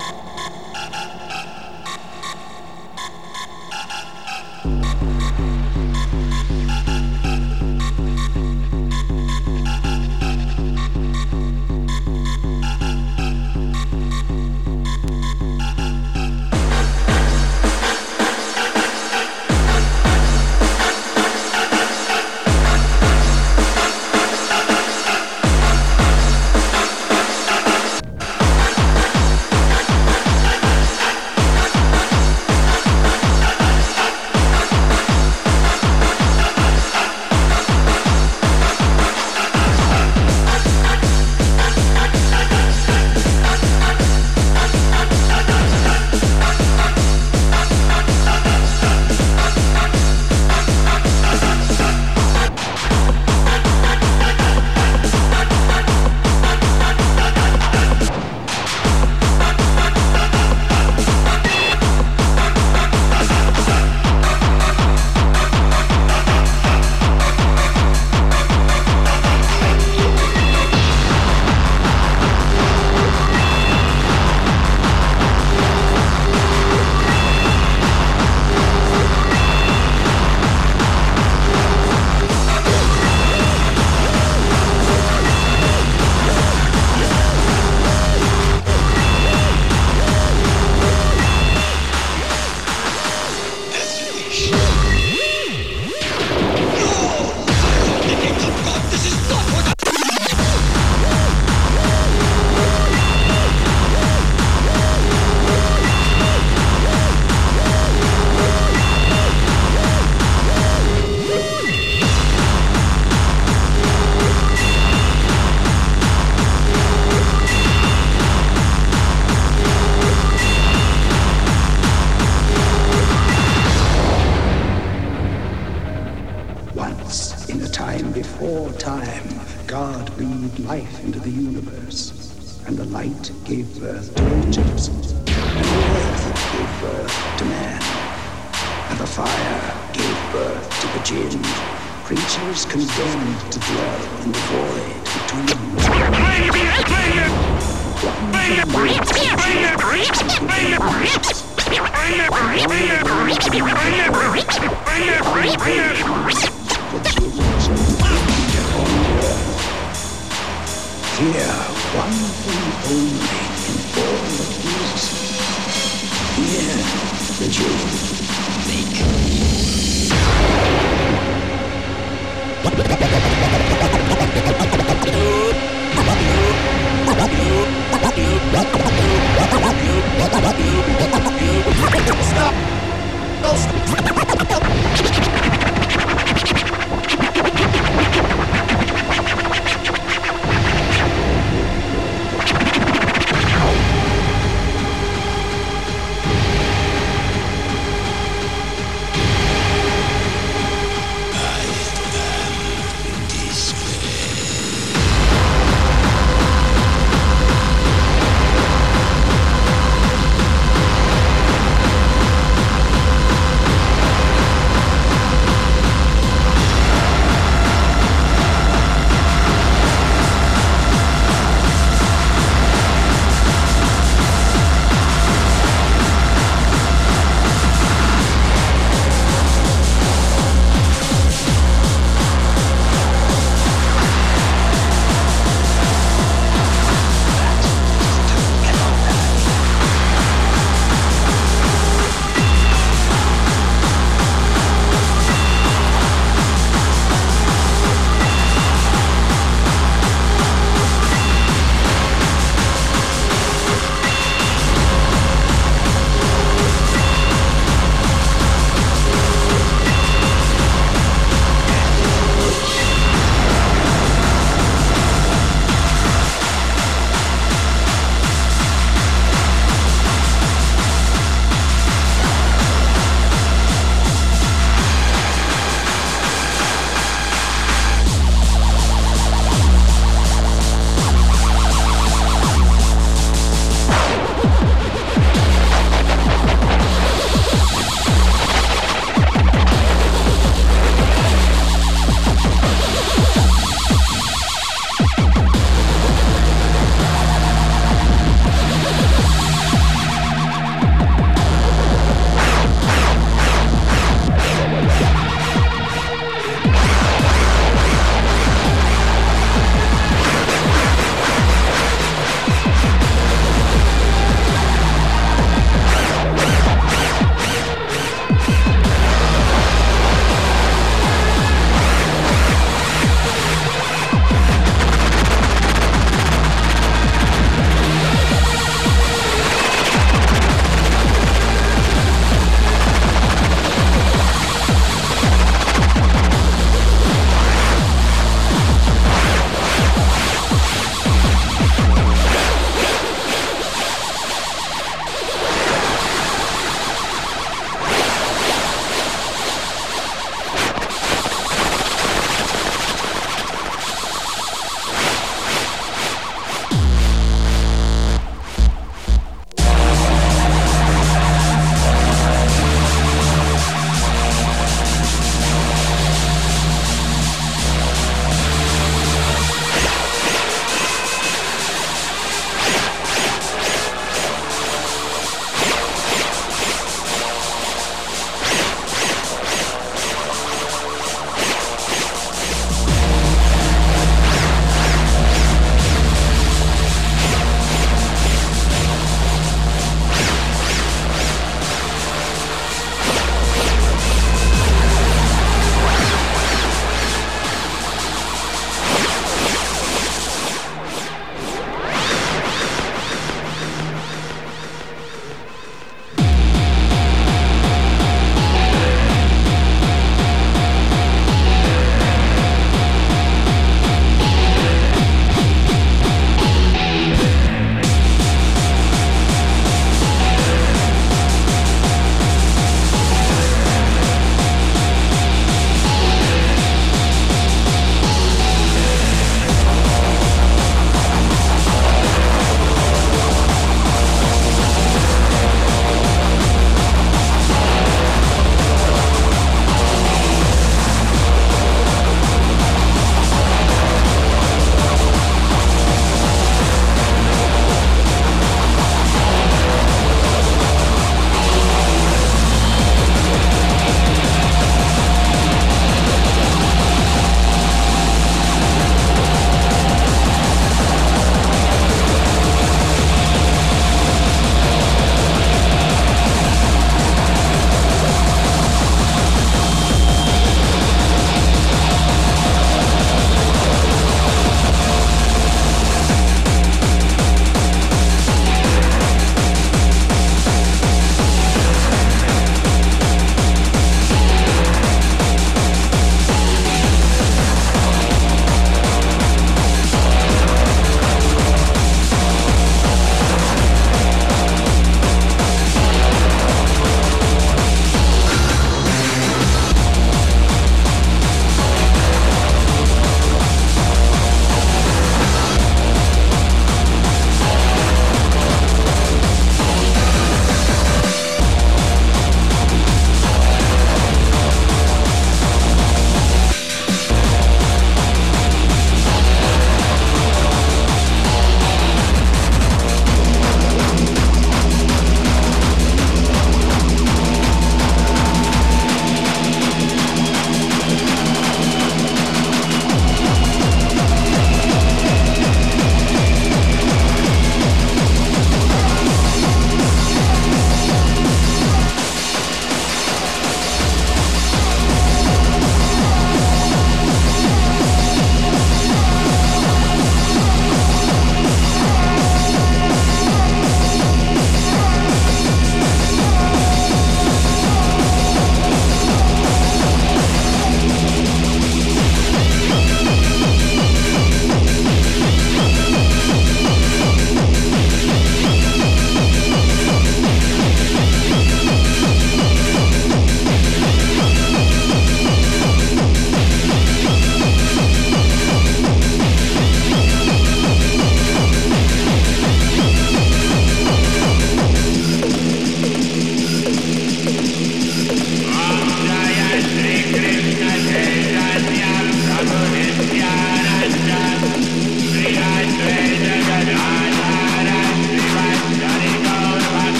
あっ。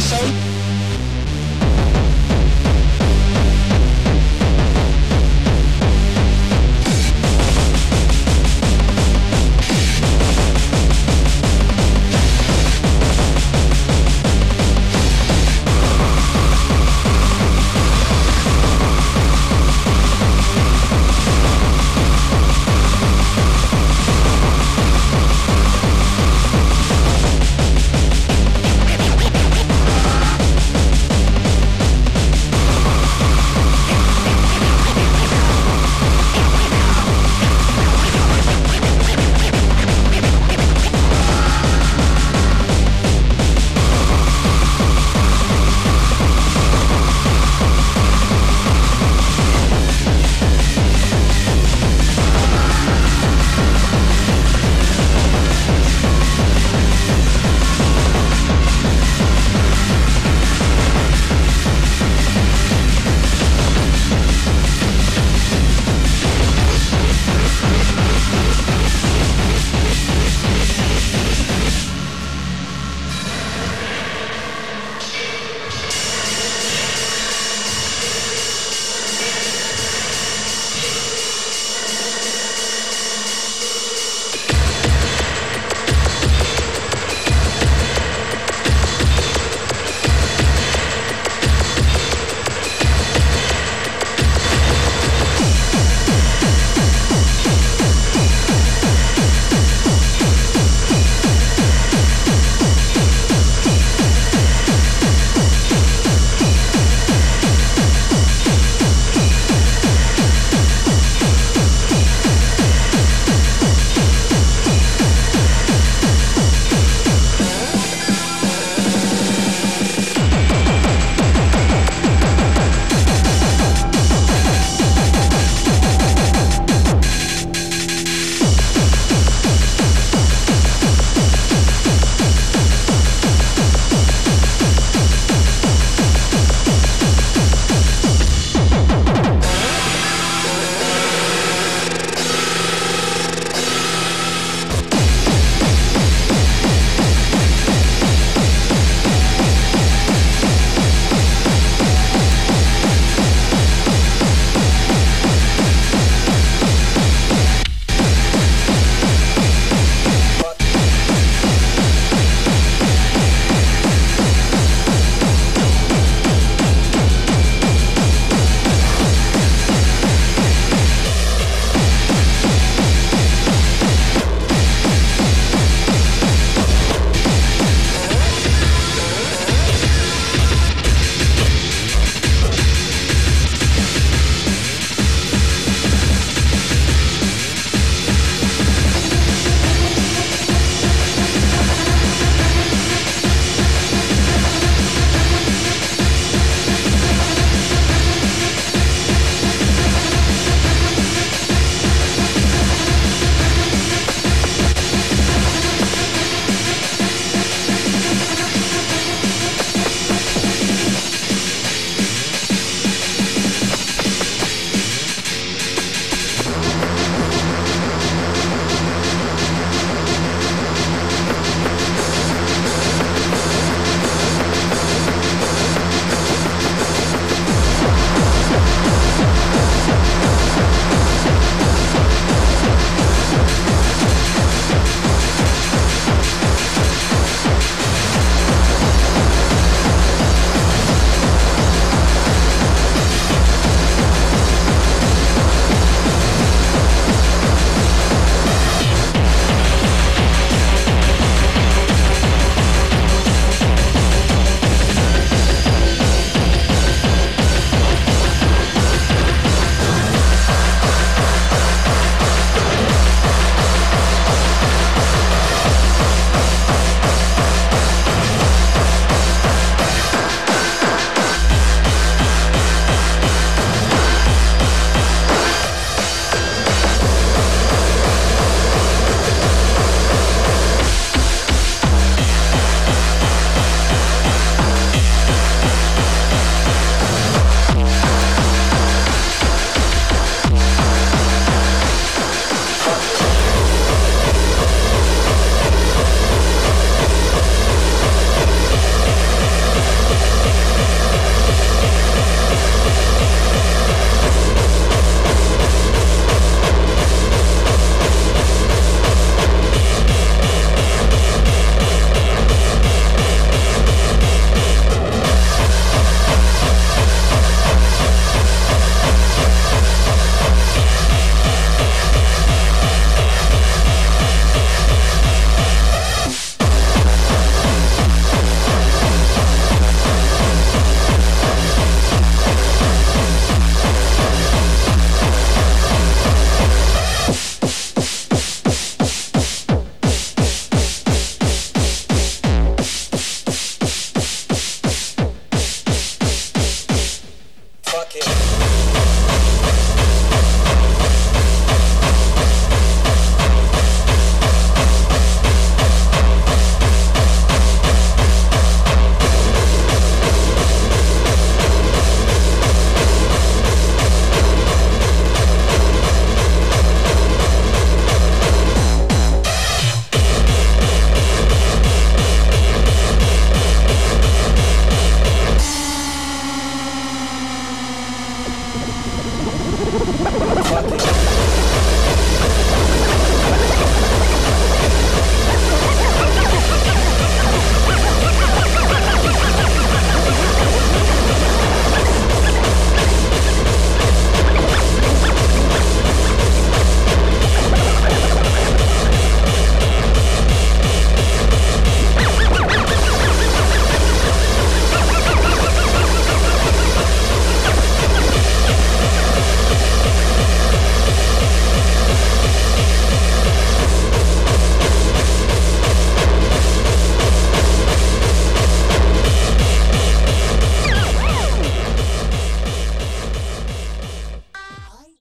Station.